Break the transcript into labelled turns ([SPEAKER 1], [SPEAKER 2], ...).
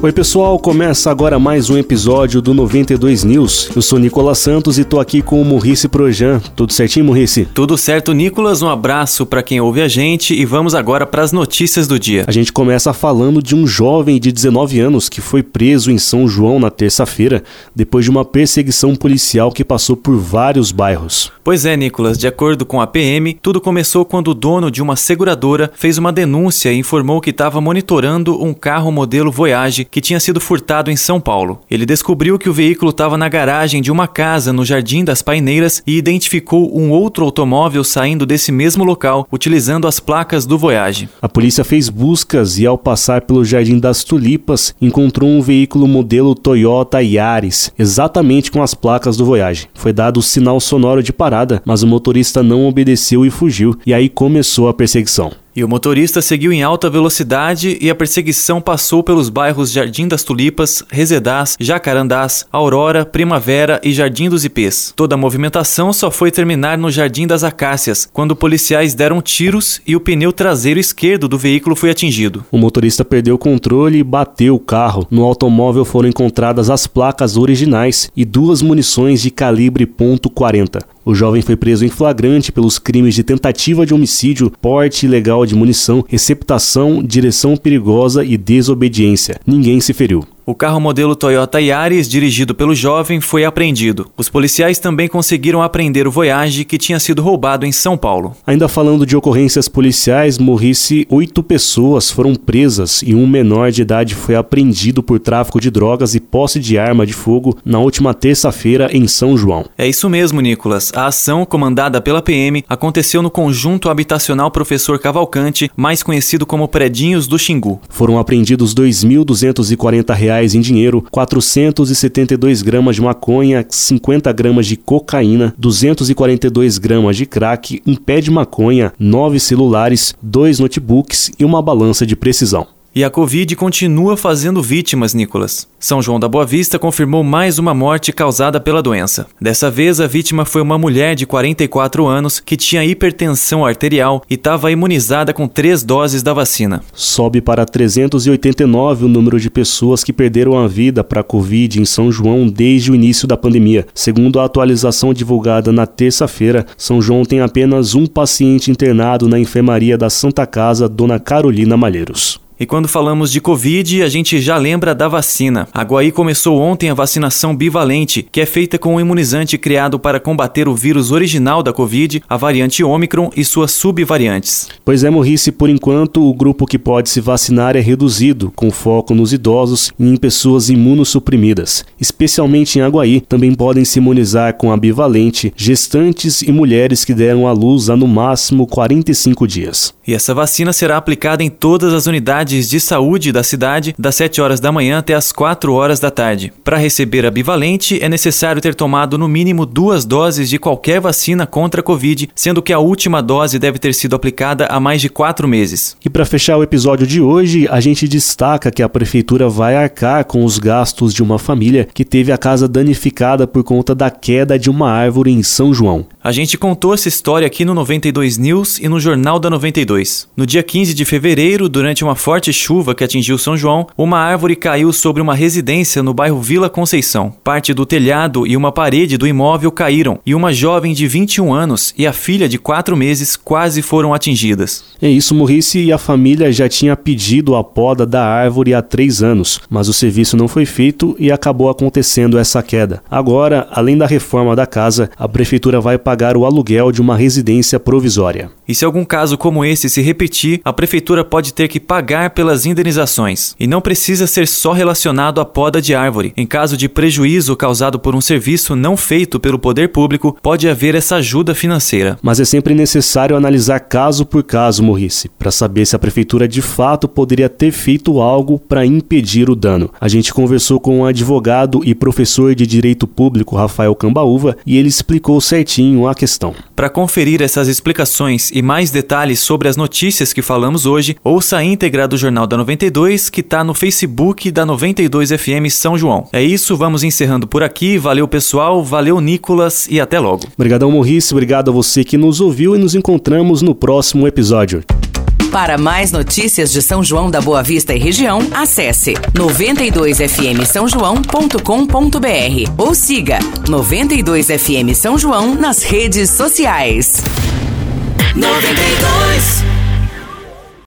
[SPEAKER 1] Oi, pessoal, começa agora mais um episódio do 92 News. Eu sou Nicolas Santos e tô aqui com o Murrice Projan. Tudo certinho, Murrice?
[SPEAKER 2] Tudo certo, Nicolas. Um abraço para quem ouve a gente e vamos agora para as notícias do dia.
[SPEAKER 1] A gente começa falando de um jovem de 19 anos que foi preso em São João na terça-feira depois de uma perseguição policial que passou por vários bairros.
[SPEAKER 2] Pois é, Nicolas, de acordo com a PM, tudo começou quando o dono de uma seguradora fez uma denúncia e informou que estava monitorando um carro modelo Voyage que tinha sido furtado em São Paulo. Ele descobriu que o veículo estava na garagem de uma casa no Jardim das Paineiras e identificou um outro automóvel saindo desse mesmo local, utilizando as placas do Voyage.
[SPEAKER 1] A polícia fez buscas e, ao passar pelo Jardim das Tulipas, encontrou um veículo modelo Toyota Yaris, exatamente com as placas do Voyage. Foi dado o sinal sonoro de parada, mas o motorista não obedeceu e fugiu, e aí começou a perseguição.
[SPEAKER 2] E o motorista seguiu em alta velocidade e a perseguição passou pelos bairros Jardim das Tulipas, Resedás, Jacarandás, Aurora, Primavera e Jardim dos Ipês. Toda a movimentação só foi terminar no Jardim das Acácias, quando policiais deram tiros e o pneu traseiro esquerdo do veículo foi atingido.
[SPEAKER 1] O motorista perdeu o controle e bateu o carro. No automóvel foram encontradas as placas originais e duas munições de calibre .40. O jovem foi preso em flagrante pelos crimes de tentativa de homicídio, porte ilegal de munição, receptação, direção perigosa e desobediência. Ninguém se feriu.
[SPEAKER 2] O carro modelo Toyota Yaris, dirigido pelo jovem, foi apreendido. Os policiais também conseguiram apreender o Voyage que tinha sido roubado em São Paulo.
[SPEAKER 1] Ainda falando de ocorrências policiais, morrisse oito pessoas foram presas e um menor de idade foi apreendido por tráfico de drogas e posse de arma de fogo na última terça-feira em São João.
[SPEAKER 2] É isso mesmo, Nicolas. A ação, comandada pela PM, aconteceu no conjunto habitacional Professor Cavalcante, mais conhecido como Predinhos do Xingu.
[SPEAKER 1] Foram apreendidos R$ 2.240 reais em dinheiro, 472 gramas de maconha, 50 gramas de cocaína, 242 gramas de crack, um pé de maconha, nove celulares, dois notebooks e uma balança de precisão.
[SPEAKER 2] E a Covid continua fazendo vítimas, Nicolas. São João da Boa Vista confirmou mais uma morte causada pela doença. Dessa vez, a vítima foi uma mulher de 44 anos que tinha hipertensão arterial e estava imunizada com três doses da vacina.
[SPEAKER 1] Sobe para 389 o número de pessoas que perderam a vida para a Covid em São João desde o início da pandemia. Segundo a atualização divulgada na terça-feira, São João tem apenas um paciente internado na enfermaria da Santa Casa Dona Carolina Malheiros.
[SPEAKER 2] E quando falamos de Covid, a gente já lembra da vacina. A Guaí começou ontem a vacinação bivalente, que é feita com um imunizante criado para combater o vírus original da Covid, a variante Ômicron e suas subvariantes.
[SPEAKER 1] Pois é, Morrice, por enquanto o grupo que pode se vacinar é reduzido, com foco nos idosos e em pessoas imunossuprimidas. Especialmente em Aguaí, também podem se imunizar com a bivalente gestantes e mulheres que deram à luz há no máximo 45 dias.
[SPEAKER 2] E essa vacina será aplicada em todas as unidades de saúde da cidade das 7 horas da manhã até as 4 horas da tarde. Para receber a bivalente, é necessário ter tomado no mínimo duas doses de qualquer vacina contra a Covid, sendo que a última dose deve ter sido aplicada há mais de quatro meses.
[SPEAKER 1] E para fechar o episódio de hoje, a gente destaca que a prefeitura vai arcar com os gastos de uma família que teve a casa danificada por conta da queda de uma árvore em São João.
[SPEAKER 2] A gente contou essa história aqui no 92 News e no Jornal da 92. No dia 15 de fevereiro, durante uma forte forte chuva que atingiu São João, uma árvore caiu sobre uma residência no bairro Vila Conceição. Parte do telhado e uma parede do imóvel caíram e uma jovem de 21 anos e a filha de 4 meses quase foram atingidas.
[SPEAKER 1] É isso, Morrice e a família já tinha pedido a poda da árvore há três anos, mas o serviço não foi feito e acabou acontecendo essa queda. Agora, além da reforma da casa, a prefeitura vai pagar o aluguel de uma residência provisória.
[SPEAKER 2] E se algum caso como esse se repetir, a prefeitura pode ter que pagar pelas indenizações. E não precisa ser só relacionado à poda de árvore. Em caso de prejuízo causado por um serviço não feito pelo poder público, pode haver essa ajuda financeira.
[SPEAKER 1] Mas é sempre necessário analisar caso por caso, Morrice, para saber se a prefeitura de fato poderia ter feito algo para impedir o dano. A gente conversou com um advogado e professor de direito público, Rafael Cambaúva, e ele explicou certinho a questão.
[SPEAKER 2] Para conferir essas explicações e mais detalhes sobre as notícias que falamos hoje, ouça a íntegra do Jornal da 92, que está no Facebook da 92 FM São João. É isso, vamos encerrando por aqui. Valeu, pessoal. Valeu, Nicolas, e até logo.
[SPEAKER 1] Obrigadão, Morrice. Obrigado a você que nos ouviu e nos encontramos no próximo episódio.
[SPEAKER 3] Para mais notícias de São João da Boa Vista e região, acesse 92fm São João.com.br ou siga 92fm São João nas redes sociais. 92